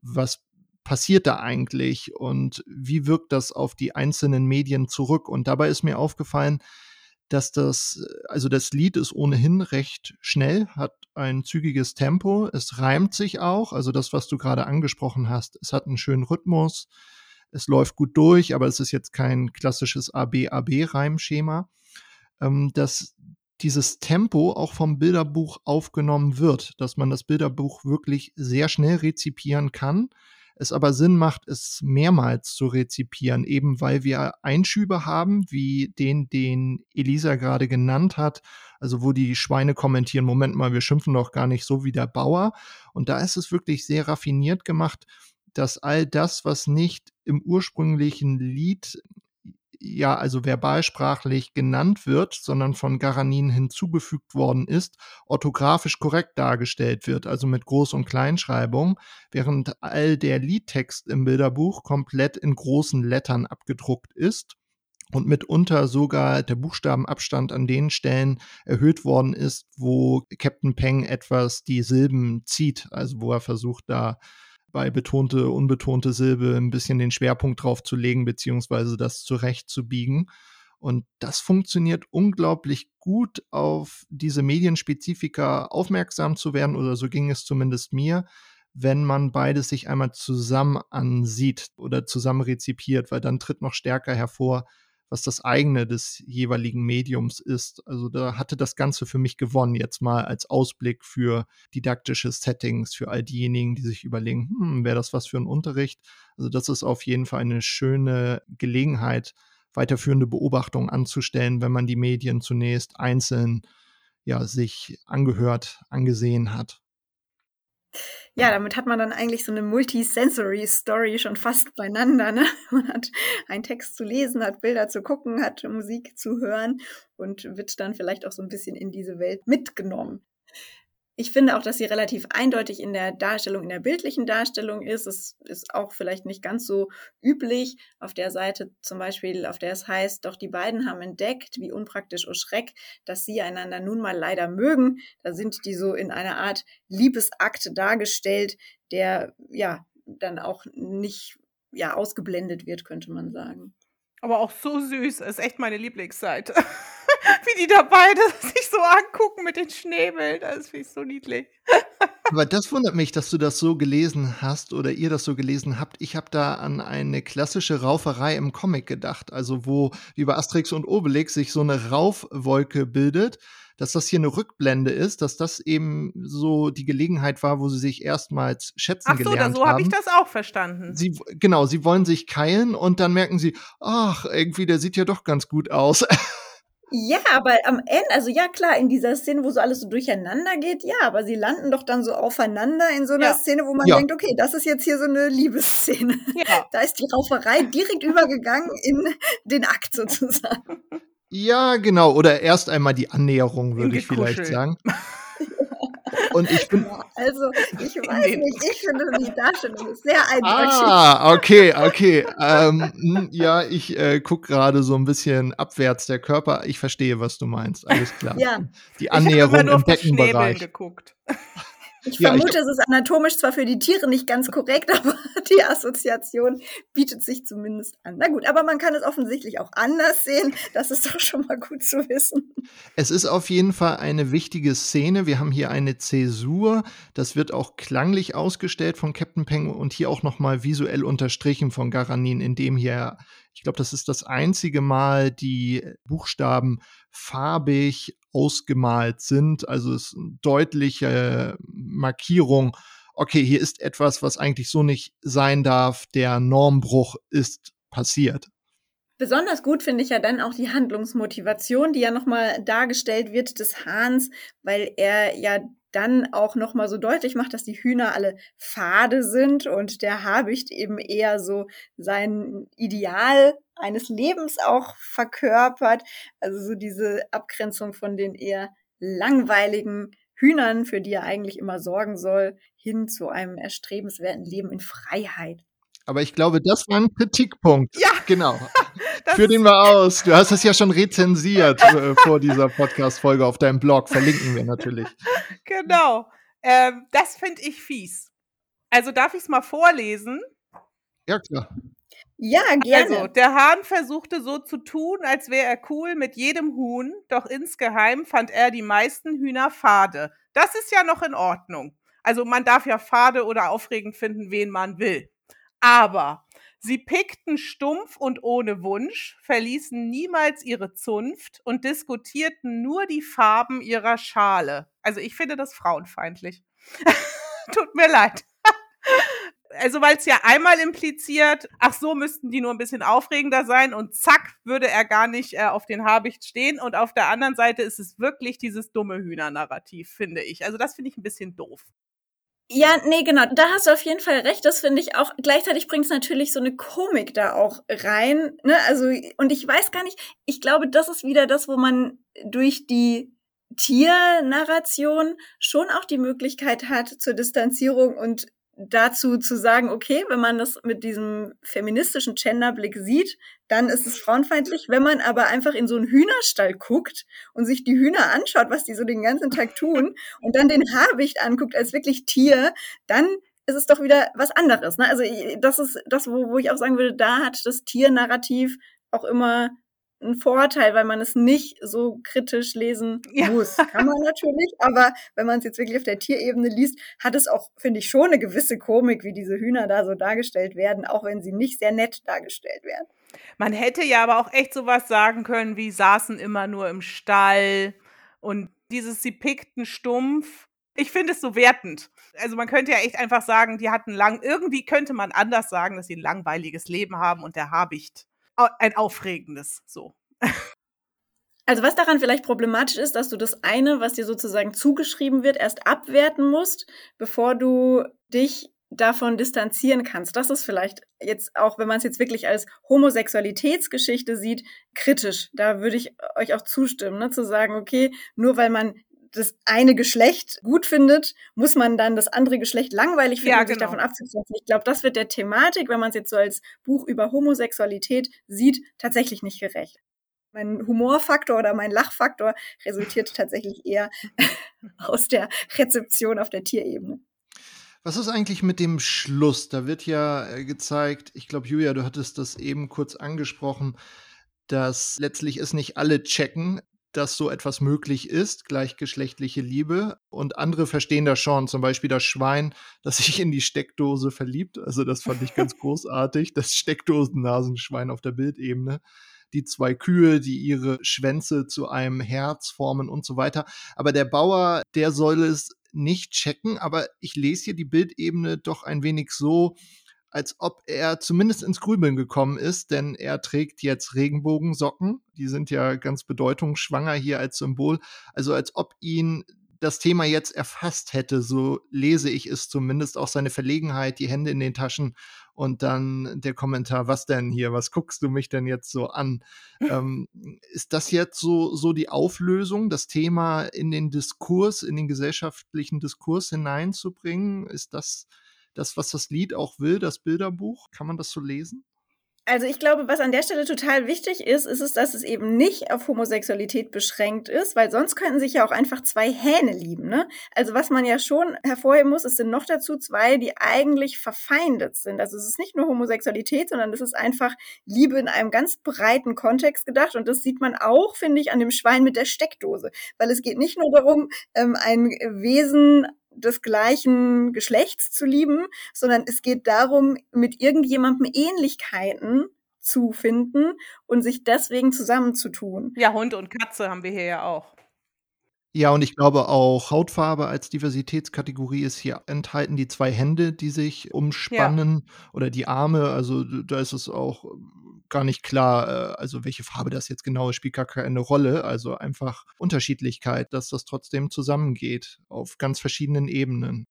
Was passiert da eigentlich und wie wirkt das auf die einzelnen Medien zurück? Und dabei ist mir aufgefallen, dass das, also das Lied ist ohnehin recht schnell, hat ein zügiges Tempo, es reimt sich auch, also das, was du gerade angesprochen hast, es hat einen schönen Rhythmus, es läuft gut durch, aber es ist jetzt kein klassisches AB-AB-Reimschema, ähm, dass dieses Tempo auch vom Bilderbuch aufgenommen wird, dass man das Bilderbuch wirklich sehr schnell rezipieren kann es aber Sinn macht, es mehrmals zu rezipieren, eben weil wir Einschübe haben, wie den, den Elisa gerade genannt hat, also wo die Schweine kommentieren, Moment mal, wir schimpfen doch gar nicht so wie der Bauer. Und da ist es wirklich sehr raffiniert gemacht, dass all das, was nicht im ursprünglichen Lied ja also verbalsprachlich genannt wird, sondern von Garanin hinzugefügt worden ist, orthografisch korrekt dargestellt wird, also mit Groß- und Kleinschreibung, während all der Liedtext im Bilderbuch komplett in großen Lettern abgedruckt ist und mitunter sogar der Buchstabenabstand an den Stellen erhöht worden ist, wo Captain Peng etwas die Silben zieht, also wo er versucht da bei betonte, unbetonte Silbe ein bisschen den Schwerpunkt drauf zu legen, beziehungsweise das zurechtzubiegen. Und das funktioniert unglaublich gut, auf diese Medienspezifika aufmerksam zu werden, oder so ging es zumindest mir, wenn man beides sich einmal zusammen ansieht oder zusammen rezipiert, weil dann tritt noch stärker hervor, was das eigene des jeweiligen Mediums ist. Also da hatte das Ganze für mich gewonnen, jetzt mal als Ausblick für didaktische Settings, für all diejenigen, die sich überlegen, hm, wäre das was für ein Unterricht? Also das ist auf jeden Fall eine schöne Gelegenheit, weiterführende Beobachtungen anzustellen, wenn man die Medien zunächst einzeln ja, sich angehört, angesehen hat ja, damit hat man dann eigentlich so eine Multisensory Story schon fast beieinander. Ne? (laughs) Man hat einen Text zu lesen, hat Bilder zu gucken, hat Musik zu hören und wird dann vielleicht auch so ein bisschen in diese Welt mitgenommen. Ich finde auch, dass sie relativ eindeutig in der Darstellung, in der bildlichen Darstellung ist. Es ist auch vielleicht nicht ganz so üblich. Auf der Seite zum Beispiel, auf der es heißt, doch die beiden haben entdeckt, wie unpraktisch o Schreck, dass sie einander nun mal leider mögen. Da sind die so in einer Art Liebesakt dargestellt, der ja dann auch nicht ja ausgeblendet wird, könnte man sagen. Aber auch so süß, ist echt meine Lieblingsseite. (laughs) (laughs) wie die da beide (laughs) sich so angucken mit den Schnäbeln. Das finde ich so niedlich. (laughs) Aber das wundert mich, dass du das so gelesen hast oder ihr das so gelesen habt. Ich habe da an eine klassische Rauferei im Comic gedacht. Also wo wie bei Asterix und Obelix sich so eine Raufwolke bildet, dass das hier eine Rückblende ist, dass das eben so die Gelegenheit war, wo sie sich erstmals schätzen Ach so, gelernt so habe ich das auch verstanden. Sie, genau, sie wollen sich keilen und dann merken sie, ach, irgendwie, der sieht ja doch ganz gut aus. Ja, aber am Ende, also ja klar, in dieser Szene, wo so alles so durcheinander geht, ja, aber sie landen doch dann so aufeinander in so einer ja. Szene, wo man ja. denkt, okay, das ist jetzt hier so eine Liebesszene. Ja. (laughs) Da ist die Rauferei direkt (laughs) übergegangen in den Akt sozusagen. Ja, genau. Oder erst einmal die Annäherung, würde ich vielleicht sagen. (laughs) Und ich bin. Also, ich weiß nicht, ich finde die Darstellung ist sehr eindeutig. Ah, okay, okay. Ähm, hm, ja, ich äh, gucke gerade so ein bisschen abwärts der Körper. Ich verstehe, was du meinst. Alles klar. Ja. Die Annäherung im Beckenbereich. geguckt. Ich ja, vermute, ich, es ist anatomisch zwar für die Tiere nicht ganz korrekt, (laughs) aber die Assoziation bietet sich zumindest an. Na gut, aber man kann es offensichtlich auch anders sehen. Das ist doch schon mal gut zu wissen. Es ist auf jeden Fall eine wichtige Szene. Wir haben hier eine Zäsur. Das wird auch klanglich ausgestellt von Captain Peng und hier auch nochmal visuell unterstrichen von Garanin, indem hier ich glaube, das ist das einzige Mal, die Buchstaben farbig ausgemalt sind. Also es ist eine deutliche Markierung. Okay, hier ist etwas, was eigentlich so nicht sein darf. Der Normbruch ist passiert. Besonders gut finde ich ja dann auch die Handlungsmotivation, die ja nochmal dargestellt wird des Hahns, weil er ja dann auch nochmal so deutlich macht, dass die Hühner alle fade sind und der Habicht eben eher so sein Ideal eines Lebens auch verkörpert. Also so diese Abgrenzung von den eher langweiligen Hühnern, für die er eigentlich immer sorgen soll, hin zu einem erstrebenswerten Leben in Freiheit. Aber ich glaube, das war ein Kritikpunkt. Ja. Genau. (laughs) Führ den mal aus. Du hast es ja schon rezensiert äh, vor dieser Podcast-Folge auf deinem Blog. Verlinken wir natürlich. Genau. Ähm, das finde ich fies. Also darf ich es mal vorlesen? Ja, klar. Ja, gerne. Also, der Hahn versuchte so zu tun, als wäre er cool mit jedem Huhn, doch insgeheim fand er die meisten Hühner fade. Das ist ja noch in Ordnung. Also man darf ja fade oder aufregend finden, wen man will. Aber sie pickten stumpf und ohne Wunsch, verließen niemals ihre Zunft und diskutierten nur die Farben ihrer Schale. Also ich finde das frauenfeindlich. (laughs) Tut mir leid (laughs) also weil es ja einmal impliziert, ach so müssten die nur ein bisschen aufregender sein und zack würde er gar nicht äh, auf den Habicht stehen und auf der anderen Seite ist es wirklich dieses dumme Hühner-Narrativ, finde ich. Also das finde ich ein bisschen doof. Ja, nee, genau. Da hast du auf jeden Fall recht. Das finde ich auch. Gleichzeitig bringt es natürlich so eine Komik da auch rein. Ne? Also, und ich weiß gar nicht, ich glaube, das ist wieder das, wo man durch die Tiernarration schon auch die Möglichkeit hat zur Distanzierung und dazu zu sagen, okay, wenn man das mit diesem feministischen Genderblick sieht, dann ist es frauenfeindlich. Wenn man aber einfach in so einen Hühnerstall guckt und sich die Hühner anschaut, was die so den ganzen Tag (laughs) tun und dann den Haarwicht anguckt als wirklich Tier, dann ist es doch wieder was anderes. Ne? Also das ist das, wo, wo ich auch sagen würde, da hat das Tiernarrativ auch immer ein Vorteil, weil man es nicht so kritisch lesen ja. muss. Kann man natürlich, aber wenn man es jetzt wirklich auf der Tierebene liest, hat es auch, finde ich, schon eine gewisse Komik, wie diese Hühner da so dargestellt werden, auch wenn sie nicht sehr nett dargestellt werden. Man hätte ja aber auch echt sowas sagen können, wie saßen immer nur im Stall und dieses sie pickten stumpf. Ich finde es so wertend. Also man könnte ja echt einfach sagen, die hatten lang, irgendwie könnte man anders sagen, dass sie ein langweiliges Leben haben und der Habicht ein aufregendes, so. (laughs) Also was daran vielleicht problematisch ist, dass du das eine, was dir sozusagen zugeschrieben wird, erst abwerten musst, bevor du dich davon distanzieren kannst. Das ist vielleicht jetzt auch, wenn man es jetzt wirklich als Homosexualitätsgeschichte sieht, kritisch. Da würde ich euch auch zustimmen, ne? zu sagen, okay, nur weil man das eine Geschlecht gut findet, muss man dann das andere Geschlecht langweilig finden ja, und sich genau. davon abzugrenzen. Ich glaube, das wird der Thematik, wenn man es jetzt so als Buch über Homosexualität sieht, tatsächlich nicht gerecht. Mein Humorfaktor oder mein Lachfaktor resultiert tatsächlich eher (laughs) aus der Rezeption auf der Tierebene. Was ist eigentlich mit dem Schluss? Da wird ja äh, gezeigt, ich glaube, Julia, du hattest das eben kurz angesprochen, dass letztlich es nicht alle checken, dass so etwas möglich ist, gleichgeschlechtliche Liebe. Und andere verstehen das schon, zum Beispiel das Schwein, das sich in die Steckdose verliebt. Also das fand ich ganz (laughs) großartig, das Steckdosennasenschwein auf der Bildebene. Die zwei Kühe, die ihre Schwänze zu einem Herz formen und so weiter. Aber der Bauer, der soll es nicht checken, aber ich lese hier die Bildebene doch ein wenig so, als ob er zumindest ins Grübeln gekommen ist, denn er trägt jetzt Regenbogensocken. Die sind ja ganz bedeutungsschwanger hier als Symbol. Also als ob ihn das Thema jetzt erfasst hätte, so lese ich es zumindest, auch seine Verlegenheit, die Hände in den Taschen und dann der Kommentar, was denn hier, was guckst du mich denn jetzt so an? ähm, ist das jetzt so, so die Auflösung, das Thema in den Diskurs, in den gesellschaftlichen Diskurs hineinzubringen? Ist das das, was das Lied auch will, das Bilderbuch? Kann man das so lesen? Also ich glaube, was an der Stelle total wichtig ist, ist es, dass es eben nicht auf Homosexualität beschränkt ist, weil sonst könnten sich ja auch einfach zwei Hähne lieben. Ne? Also was man ja schon hervorheben muss, es sind noch dazu zwei, die eigentlich verfeindet sind. Also es ist nicht nur Homosexualität, sondern es ist einfach Liebe in einem ganz breiten Kontext gedacht. Und das sieht man auch, finde ich, an dem Schwein mit der Steckdose. Weil es geht nicht nur darum, ähm, ein Wesen des gleichen Geschlechts zu lieben, sondern es geht darum, mit irgendjemandem Ähnlichkeiten zu finden und sich deswegen zusammenzutun. Ja, Hund und Katze haben wir hier ja auch. Ja, und ich glaube auch Hautfarbe als Diversitätskategorie ist hier enthalten, die zwei Hände, die sich umspannen ja. oder die Arme. Also da ist es auch gar nicht klar, äh, also welche Farbe das jetzt genau ist, spielt gar keine Rolle. Also einfach Unterschiedlichkeit, dass das trotzdem zusammengeht auf ganz verschiedenen Ebenen.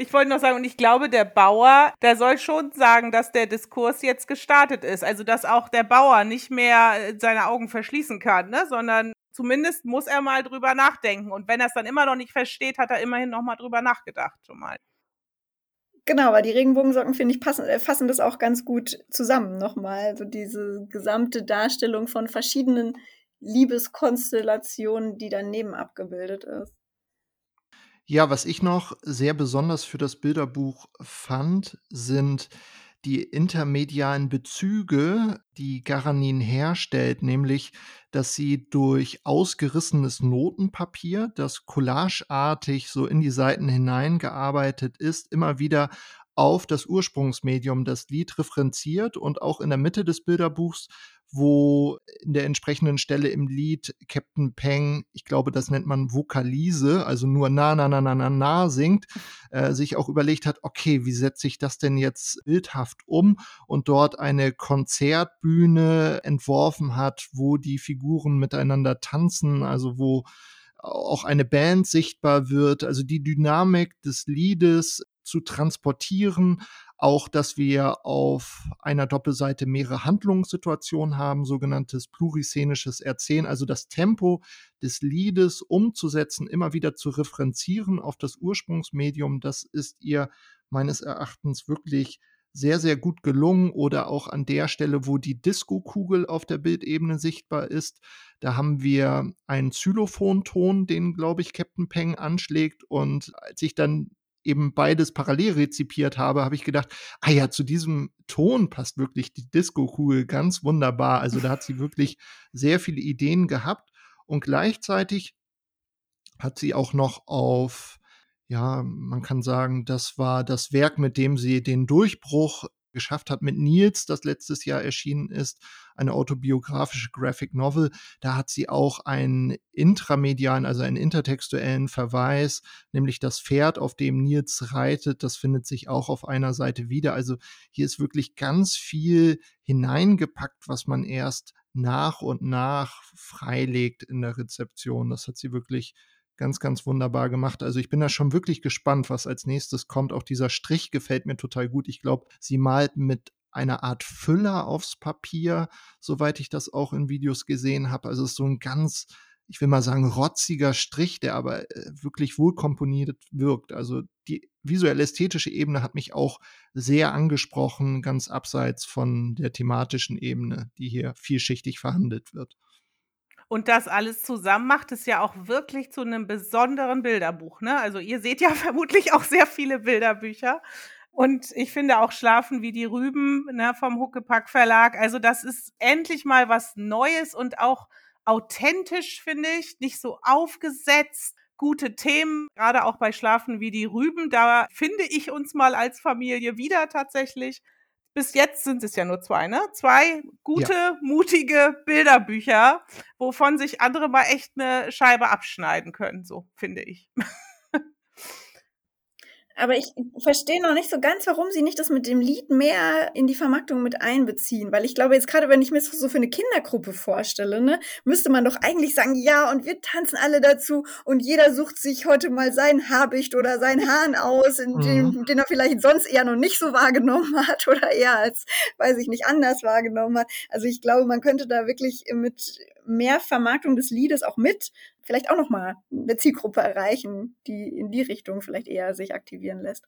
Ich wollte noch sagen, und ich glaube, der Bauer, der soll schon sagen, dass der Diskurs jetzt gestartet ist. Also, dass auch der Bauer nicht mehr äh, seine Augen verschließen kann, ne? sondern zumindest muss er mal drüber nachdenken. Und wenn er es dann immer noch nicht versteht, hat er immerhin noch mal drüber nachgedacht schon mal. Genau, weil die Regenbogensocken, finde ich, passen, äh, fassen das auch ganz gut zusammen nochmal. Also diese gesamte Darstellung von verschiedenen Liebeskonstellationen, die daneben abgebildet ist. Ja, was ich noch sehr besonders für das Bilderbuch fand, sind die intermedialen Bezüge, die Garanin herstellt, nämlich, dass sie durch ausgerissenes Notenpapier, das collageartig so in die Seiten hineingearbeitet ist, immer wieder auf das Ursprungsmedium, das Lied referenziert und auch in der Mitte des Bilderbuchs wo in der entsprechenden Stelle im Lied Captain Peng, ich glaube, das nennt man Vokalise, also nur na, na, na, na, na, na singt, (laughs) äh, sich auch überlegt hat, okay, wie setze ich das denn jetzt bildhaft um? Und dort eine Konzertbühne entworfen hat, wo die Figuren miteinander tanzen, also wo auch eine Band sichtbar wird, also die Dynamik des Liedes zu transportieren, auch, dass wir auf einer Doppelseite mehrere Handlungssituationen haben, sogenanntes pluriszenisches Erzählen, also das Tempo des Liedes umzusetzen, immer wieder zu referenzieren auf das Ursprungsmedium. Das ist ihr meines Erachtens wirklich sehr, sehr gut gelungen oder auch an der Stelle, wo die Disco-Kugel auf der Bildebene sichtbar ist. Da haben wir einen Xylophonton, den, glaube ich, Captain Peng anschlägt. Und als ich dann eben beides parallel rezipiert habe, habe ich gedacht, ah ja, zu diesem Ton passt wirklich die Disco-Kugel ganz wunderbar. Also da hat sie (laughs) wirklich sehr viele Ideen gehabt und gleichzeitig hat sie auch noch auf, ja, man kann sagen, das war das Werk, mit dem sie den Durchbruch geschafft hat mit Nils, das letztes Jahr erschienen ist, eine autobiografische Graphic Novel. Da hat sie auch einen intramedialen, also einen intertextuellen Verweis, nämlich das Pferd, auf dem Nils reitet. Das findet sich auch auf einer Seite wieder. Also hier ist wirklich ganz viel hineingepackt, was man erst nach und nach freilegt in der Rezeption. Das hat sie wirklich ganz, ganz wunderbar gemacht. Also ich bin da schon wirklich gespannt, was als nächstes kommt. Auch dieser Strich gefällt mir total gut. Ich glaube, sie malt mit einer Art Füller aufs Papier, soweit ich das auch in Videos gesehen habe. Also es ist so ein ganz, ich will mal sagen, rotziger Strich, der aber äh, wirklich wohl komponiert wirkt. Also die visuell-ästhetische Ebene hat mich auch sehr angesprochen, ganz abseits von der thematischen Ebene, die hier vielschichtig verhandelt wird. Und das alles zusammen macht es ja auch wirklich zu einem besonderen Bilderbuch, ne? Also, ihr seht ja (laughs) vermutlich auch sehr viele Bilderbücher. Und ich finde auch Schlafen wie die Rüben, ne, vom Huckepack Verlag. Also, das ist endlich mal was Neues und auch authentisch, finde ich, nicht so aufgesetzt. Gute Themen, gerade auch bei Schlafen wie die Rüben. Da finde ich uns mal als Familie wieder tatsächlich bis jetzt sind es ja nur zwei, ne? Zwei gute, ja. mutige Bilderbücher, wovon sich andere mal echt eine Scheibe abschneiden können, so finde ich. Aber ich verstehe noch nicht so ganz, warum sie nicht das mit dem Lied mehr in die Vermarktung mit einbeziehen. Weil ich glaube, jetzt gerade, wenn ich mir das so für eine Kindergruppe vorstelle, ne, müsste man doch eigentlich sagen, ja, und wir tanzen alle dazu und jeder sucht sich heute mal sein Habicht oder sein Hahn aus, mhm. dem, den er vielleicht sonst eher noch nicht so wahrgenommen hat (laughs) oder eher als, weiß ich nicht, anders wahrgenommen hat. Also ich glaube, man könnte da wirklich mit mehr Vermarktung des Liedes auch mit vielleicht auch nochmal eine Zielgruppe erreichen, die in die Richtung vielleicht eher sich aktivieren lässt.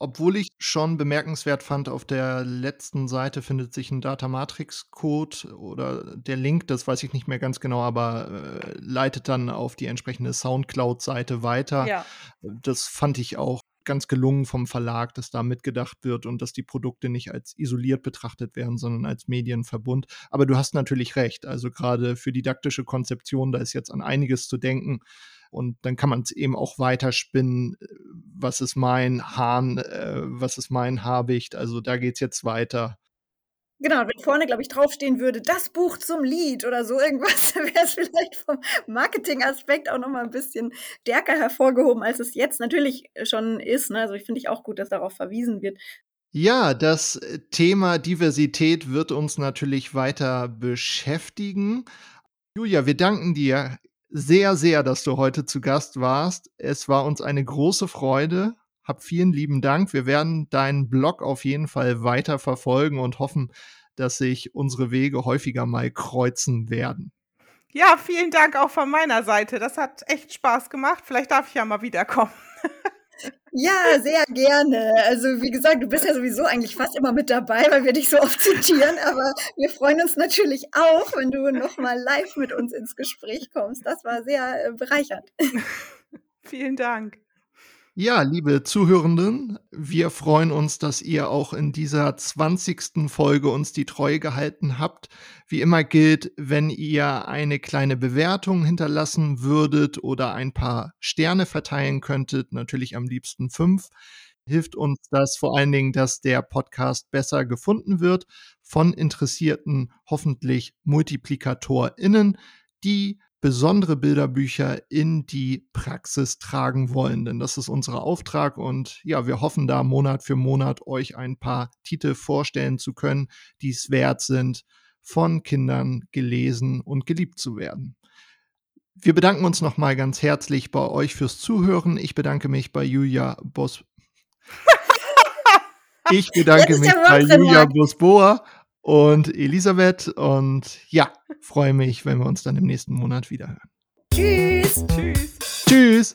Obwohl ich schon bemerkenswert fand, auf der letzten Seite findet sich ein Data-Matrix-Code oder der Link, das weiß ich nicht mehr ganz genau, aber äh, leitet dann auf die entsprechende Soundcloud-Seite weiter. Ja. Das fand ich auch ganz gelungen vom Verlag, dass da mitgedacht wird und dass die Produkte nicht als isoliert betrachtet werden, sondern als Medienverbund. Aber du hast natürlich recht. Also gerade für didaktische Konzeption, da ist jetzt an einiges zu denken. Und dann kann man es eben auch weiterspinnen. Was ist mein Hahn? Äh, was ist mein Habicht? Also da geht es jetzt weiter. Genau, wenn vorne, glaube ich, draufstehen würde, das Buch zum Lied oder so irgendwas, (laughs) wäre es vielleicht vom Marketingaspekt auch nochmal ein bisschen stärker hervorgehoben, als es jetzt natürlich schon ist. Ne? Also ich finde ich auch gut, dass darauf verwiesen wird. Ja, das Thema Diversität wird uns natürlich weiter beschäftigen. Julia, wir danken dir sehr, sehr, dass du heute zu Gast warst. Es war uns eine große Freude. Hab vielen lieben Dank. Wir werden deinen Blog auf jeden Fall weiter verfolgen und hoffen, dass sich unsere Wege häufiger mal kreuzen werden. Ja, vielen Dank auch von meiner Seite. Das hat echt Spaß gemacht. Vielleicht darf ich ja mal wiederkommen. (laughs) Ja, sehr gerne. Also wie gesagt, du bist ja sowieso eigentlich fast immer mit dabei, weil wir dich so oft zitieren. Aber wir freuen uns natürlich auch, wenn du nochmal live mit uns ins Gespräch kommst. Das war sehr äh, bereichernd. (laughs) Vielen Dank. Ja, liebe Zuhörenden, wir freuen uns, dass ihr auch in dieser 20. Folge uns die Treue gehalten habt. Wie immer gilt, wenn ihr eine kleine Bewertung hinterlassen würdet oder ein paar Sterne verteilen könntet, natürlich am liebsten fünf, hilft uns das vor allen Dingen, dass der Podcast besser gefunden wird von interessierten, hoffentlich MultiplikatorInnen, die besondere Bilderbücher in die Praxis tragen wollen. Denn das ist unser Auftrag und ja, wir hoffen da Monat für Monat euch ein paar Titel vorstellen zu können, die es wert sind, von Kindern gelesen und geliebt zu werden. Wir bedanken uns nochmal ganz herzlich bei euch fürs Zuhören. Ich bedanke mich bei Julia Bos. (laughs) ich bedanke mich bei Julia Bosboa und Elisabeth. Und ja, freue mich, wenn wir uns dann im nächsten Monat wieder hören. Tschüss. Tschüss. Tschüss.